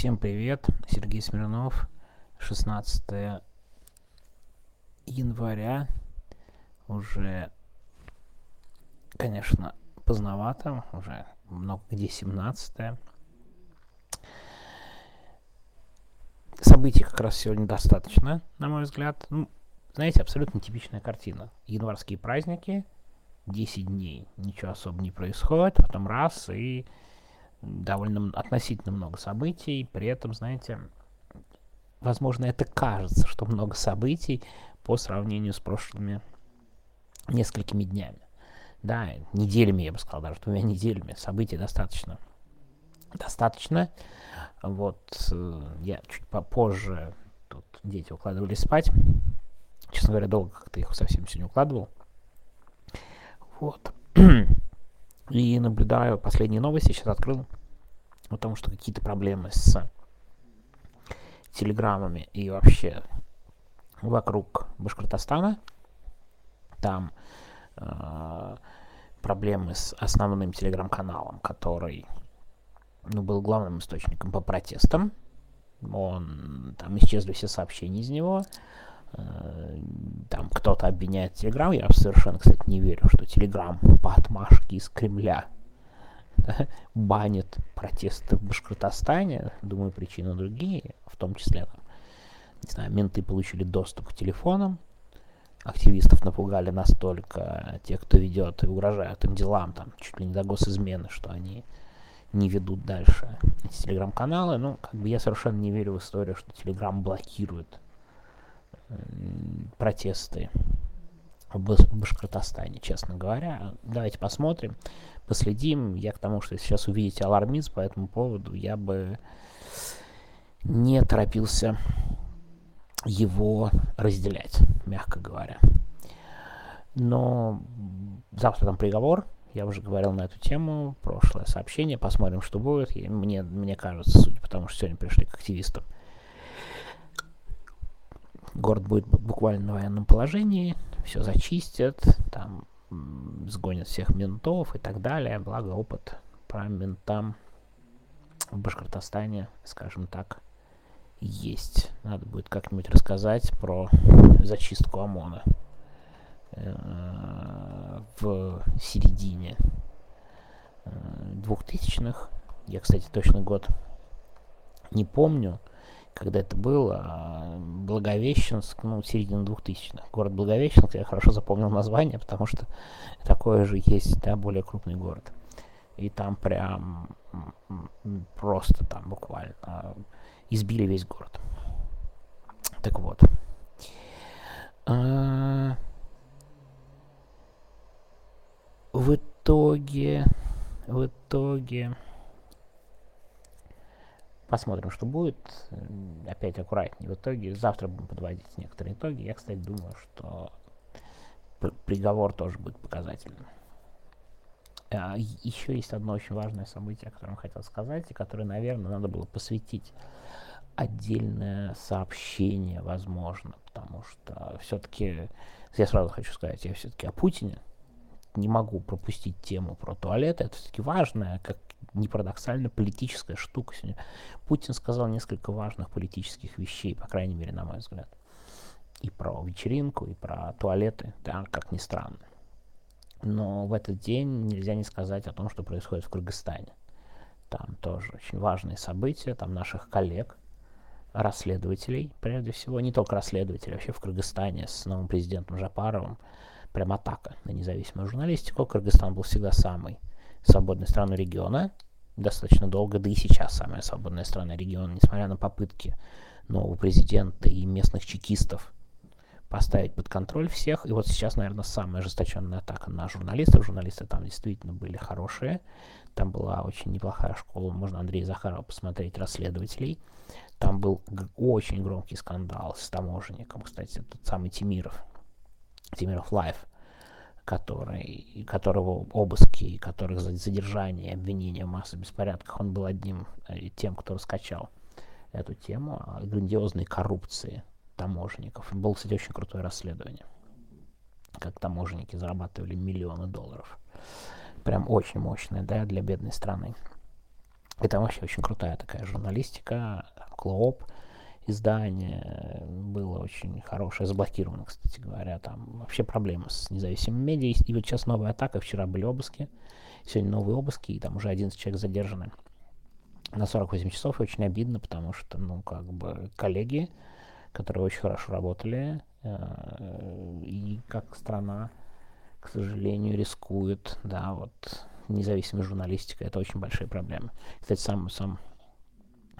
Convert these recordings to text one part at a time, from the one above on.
Всем привет, Сергей Смирнов, 16 января, уже, конечно, поздновато, уже много где 17 Событий как раз сегодня достаточно, на мой взгляд. Ну, знаете, абсолютно типичная картина. Январские праздники, 10 дней, ничего особо не происходит, потом раз и довольно относительно много событий, при этом, знаете, возможно, это кажется, что много событий по сравнению с прошлыми несколькими днями. Да, неделями, я бы сказал, даже двумя неделями. Событий достаточно. Достаточно. Вот, э, я чуть попозже, тут дети укладывались спать. Честно говоря, долго как-то их совсем все не укладывал. Вот. И наблюдаю последние новости, сейчас открыл, потому что какие-то проблемы с телеграммами и вообще вокруг Башкортостана. Там э, проблемы с основным телеграм-каналом, который ну, был главным источником по протестам. Он, там исчезли все сообщения из него. Э, там кто-то обвиняет Телеграм. Я совершенно, кстати, не верю, что Телеграм по отмашке из Кремля банит протесты в Башкортостане. Думаю, причины другие, в том числе, там, не знаю, менты получили доступ к телефонам, активистов напугали настолько те, кто ведет и угрожают им делам, там, чуть ли не до госизмены, что они не ведут дальше эти телеграм-каналы. Ну, как бы я совершенно не верю в историю, что Телеграм блокирует протесты в Башкортостане, честно говоря. Давайте посмотрим, последим. Я к тому, что сейчас увидите алармизм по этому поводу, я бы не торопился его разделять, мягко говоря. Но завтра там приговор, я уже говорил на эту тему, прошлое сообщение, посмотрим, что будет. И мне, мне кажется, судя по тому, что сегодня пришли к активистам, город будет буквально на военном положении, все зачистят, там сгонят всех ментов и так далее. Благо опыт про ментам в Башкортостане, скажем так, есть. Надо будет как-нибудь рассказать про зачистку ОМОНа э, в середине э, двухтысячных. Я, кстати, точно год не помню когда это было, Благовещенск, ну, середина 2000-х. Город Благовещенск, я хорошо запомнил название, потому что такое же есть, да, более крупный город. И там прям просто там буквально избили весь город. Так вот. А, в итоге, в итоге, Посмотрим, что будет. Опять аккуратнее. В итоге завтра будем подводить некоторые итоги. Я, кстати, думаю, что приговор тоже будет показательным. А, еще есть одно очень важное событие, о котором хотел сказать, и которое, наверное, надо было посвятить отдельное сообщение, возможно, потому что все-таки, я сразу хочу сказать, я все-таки о Путине, не могу пропустить тему про туалеты. Это все-таки важная, как не парадоксально, политическая штука сегодня. Путин сказал несколько важных политических вещей, по крайней мере, на мой взгляд. И про вечеринку, и про туалеты, да, как ни странно. Но в этот день нельзя не сказать о том, что происходит в Кыргызстане. Там тоже очень важные события, там наших коллег, расследователей, прежде всего, не только расследователей, вообще в Кыргызстане с новым президентом Жапаровым, прям атака на независимую журналистику. Кыргызстан был всегда самой свободной страной региона, достаточно долго, да и сейчас самая свободная страна региона, несмотря на попытки нового президента и местных чекистов поставить под контроль всех. И вот сейчас, наверное, самая ожесточенная атака на журналистов. Журналисты там действительно были хорошие. Там была очень неплохая школа. Можно Андрея Захарова посмотреть, расследователей. Там был очень громкий скандал с таможенником. Кстати, тот самый Тимиров. Темиров Live, который, которого обыски, которых задержание и обвинение в массовых беспорядках, он был одним э, тем, кто раскачал эту тему о грандиозной коррупции таможенников. Было, кстати, очень крутое расследование, как таможенники зарабатывали миллионы долларов. Прям очень мощное, да, для бедной страны. И там вообще очень крутая такая журналистика, Kloop издание было очень хорошее, заблокировано, кстати говоря. Там вообще проблемы с независимыми медиа. И вот сейчас новая атака, вчера были обыски, сегодня новые обыски, и там уже 11 человек задержаны на 48 часов. И очень обидно, потому что, ну, как бы коллеги, которые очень хорошо работали, э, и как страна, к сожалению, рискует, да, вот независимой журналистикой. Это очень большие проблемы. Кстати, сам, сам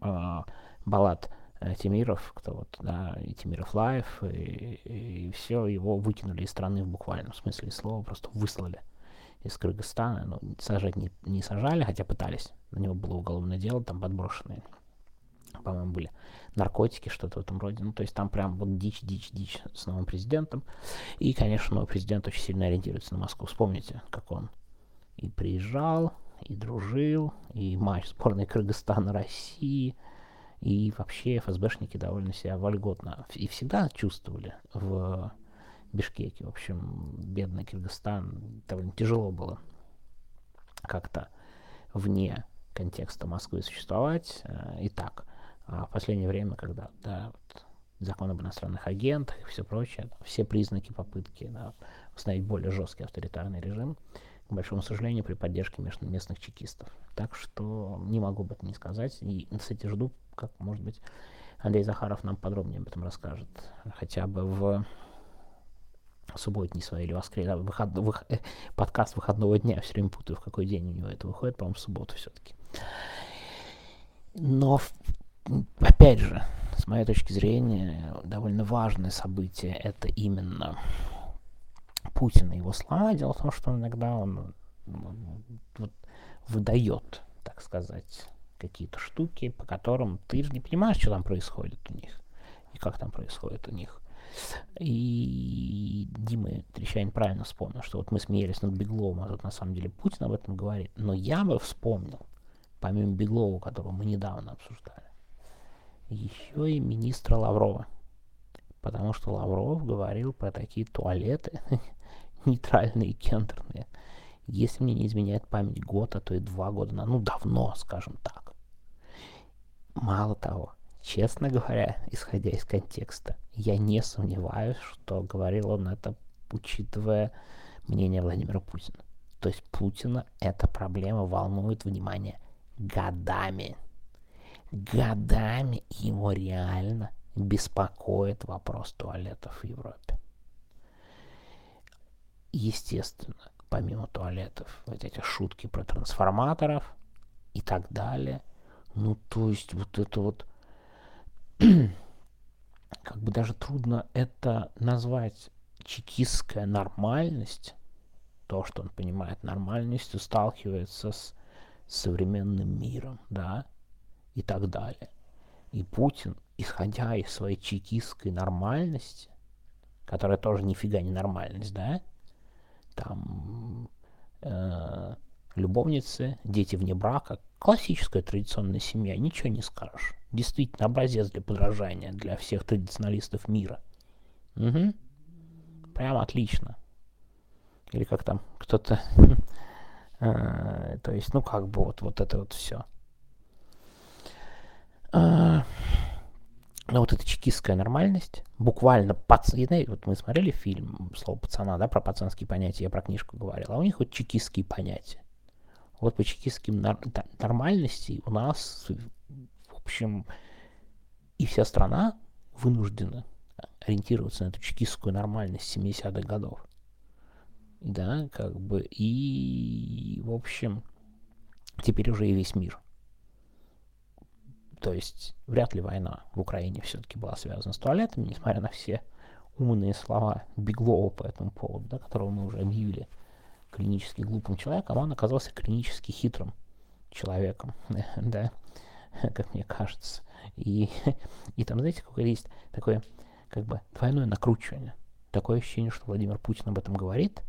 э, Болот э, Темиров, кто вот, да, и Темиров Live, и, и все, его выкинули из страны в буквальном смысле слова, просто выслали из Кыргызстана. Ну, сажать не, не сажали, хотя пытались. На него было уголовное дело, там подброшенные, по-моему, были наркотики, что-то в этом роде. Ну, то есть там прям вот дичь, дичь, дичь с новым президентом. И, конечно, новый президент очень сильно ориентируется на Москву. Вспомните, как он и приезжал, и дружил, и матч сборной Кыргызстана России, и вообще ФСБшники довольно себя вольготно и всегда чувствовали в Бишкеке. В общем, бедный Кыргызстан довольно тяжело было как-то вне контекста Москвы существовать э, и так. А в последнее время, когда да, вот, закон об иностранных агентах и все прочее, все признаки попытки да, установить более жесткий авторитарный режим, большому сожалению, при поддержке местных чекистов. Так что не могу об этом не сказать. И, кстати, жду, как, может быть, Андрей Захаров нам подробнее об этом расскажет. Хотя бы в субботний свой или воскресенье, выход, вых, э, подкаст выходного дня, все время путаю, в какой день у него это выходит, по-моему, в субботу все-таки. Но, опять же, с моей точки зрения, довольно важное событие это именно Путина его слова. Дело в том, что иногда он вот, выдает, так сказать, какие-то штуки, по которым ты же не понимаешь, что там происходит у них и как там происходит у них. И Дима Трещанин правильно вспомнил, что вот мы смеялись над Бегловым, а тут на самом деле Путин об этом говорит. Но я бы вспомнил, помимо Беглова, которого мы недавно обсуждали, еще и министра Лаврова. Потому что Лавров говорил про такие туалеты, нейтральные гендерные. Если мне не изменяет память год, а то и два года, ну давно, скажем так. Мало того, честно говоря, исходя из контекста, я не сомневаюсь, что говорил он это, учитывая мнение Владимира Путина. То есть Путина эта проблема волнует внимание годами. Годами его реально беспокоит вопрос туалетов в Европе. Естественно, помимо туалетов, вот эти шутки про трансформаторов и так далее. Ну, то есть вот это вот как бы даже трудно это назвать чекистская нормальность, то, что он понимает нормальностью, сталкивается с современным миром, да, и так далее. И Путин исходя из своей чекистской нормальности, которая тоже нифига не нормальность, да, там э, любовницы, дети вне брака, классическая традиционная семья, ничего не скажешь. Действительно, образец для подражания для всех традиционалистов мира. Угу. Прям отлично. Или как там кто-то... Э, то есть, ну как бы вот, вот это вот все. Но вот эта чекистская нормальность, буквально, пац... вот мы смотрели фильм «Слово пацана», да, про пацанские понятия, я про книжку говорил, а у них вот чекистские понятия. Вот по чекистским нар... нормальности у нас, в общем, и вся страна вынуждена ориентироваться на эту чекистскую нормальность 70-х годов. Да, как бы, и, в общем, теперь уже и весь мир – то есть вряд ли война в Украине все-таки была связана с туалетами, несмотря на все умные слова Беглова по этому поводу, да, которого мы уже объявили клинически глупым человеком, он оказался клинически хитрым человеком, да, как мне кажется. И, и там, знаете, какое есть такое, как бы, двойное накручивание. Такое ощущение, что Владимир Путин об этом говорит,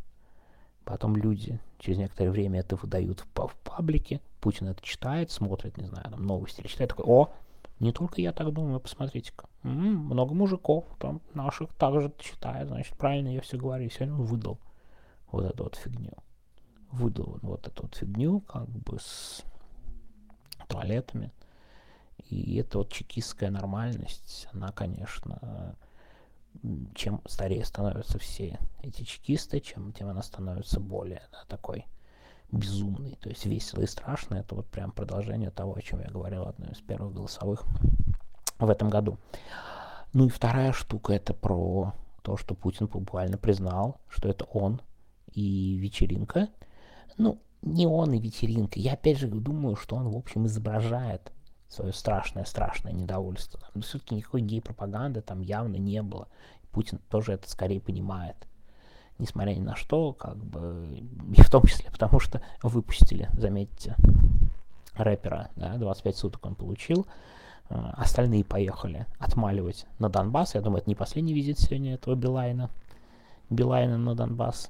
потом люди через некоторое время это выдают в, в паблике, Путин это читает, смотрит, не знаю, там новости или читает, такой, о, не только я так думаю, посмотрите-ка. М-м, много мужиков там наших также читает, значит, правильно я все говорю. И сегодня он выдал вот эту вот фигню. Выдал он вот эту вот фигню, как бы с туалетами. И эта вот чекистская нормальность, она, конечно, чем старее становятся все эти чекисты, чем тем она становится более да, такой безумный, то есть весело и страшно. Это вот прям продолжение того, о чем я говорил в одной из первых голосовых в этом году. Ну и вторая штука это про то, что Путин буквально признал, что это он и вечеринка. Ну, не он и вечеринка. Я опять же думаю, что он, в общем, изображает свое страшное-страшное недовольство. Но все-таки никакой гей-пропаганды там явно не было. Путин тоже это скорее понимает. Несмотря ни на что, как бы, и в том числе потому, что выпустили, заметьте, рэпера, да, 25 суток он получил, а, остальные поехали отмаливать на Донбасс. Я думаю, это не последний визит сегодня этого Билайна. Билайна на Донбасс.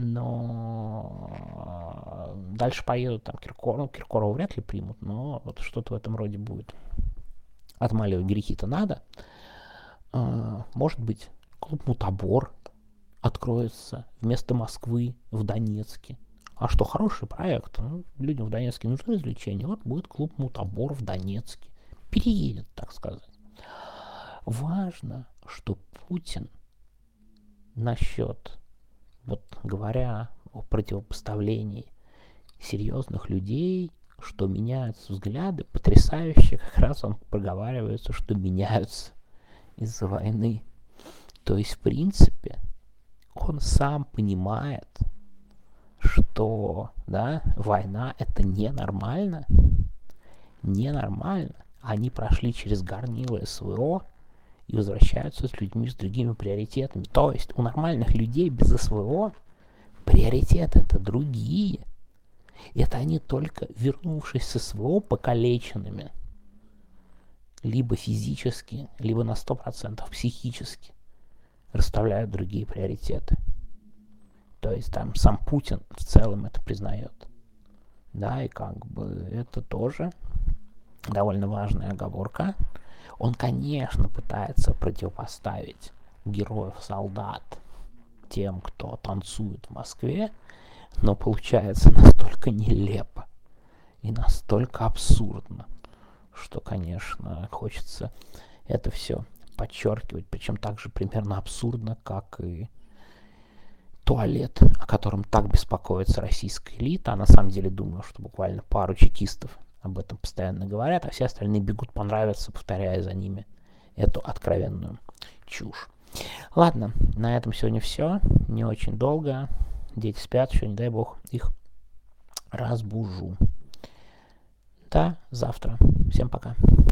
Но а, дальше поедут там Киркоров. Киркорова вряд ли примут, но вот что-то в этом роде будет. Отмаливать грехи-то надо. А, может быть, клуб Мутабор откроется вместо Москвы в Донецке. А что, хороший проект. Ну, людям в Донецке нужны развлечения. Вот будет клуб Мутабор в Донецке переедет, так сказать. Важно, что Путин насчет, вот говоря о противопоставлении серьезных людей, что меняются взгляды, потрясающе, как раз он проговаривается, что меняются из-за войны. То есть, в принципе, он сам понимает, что да, война это ненормально, ненормально они прошли через горнило СВО и возвращаются с людьми с другими приоритетами. То есть у нормальных людей без СВО приоритеты это другие. Это они только вернувшись с СВО покалеченными. Либо физически, либо на 100% психически расставляют другие приоритеты. То есть там сам Путин в целом это признает. Да, и как бы это тоже довольно важная оговорка. Он, конечно, пытается противопоставить героев-солдат тем, кто танцует в Москве, но получается настолько нелепо и настолько абсурдно, что, конечно, хочется это все подчеркивать, причем также примерно абсурдно, как и туалет, о котором так беспокоится российская элита, а на самом деле думаю, что буквально пару чекистов об этом постоянно говорят, а все остальные бегут понравиться, повторяя за ними эту откровенную чушь. Ладно, на этом сегодня все. Не очень долго. Дети спят, еще не дай бог их разбужу. Да, завтра. Всем пока.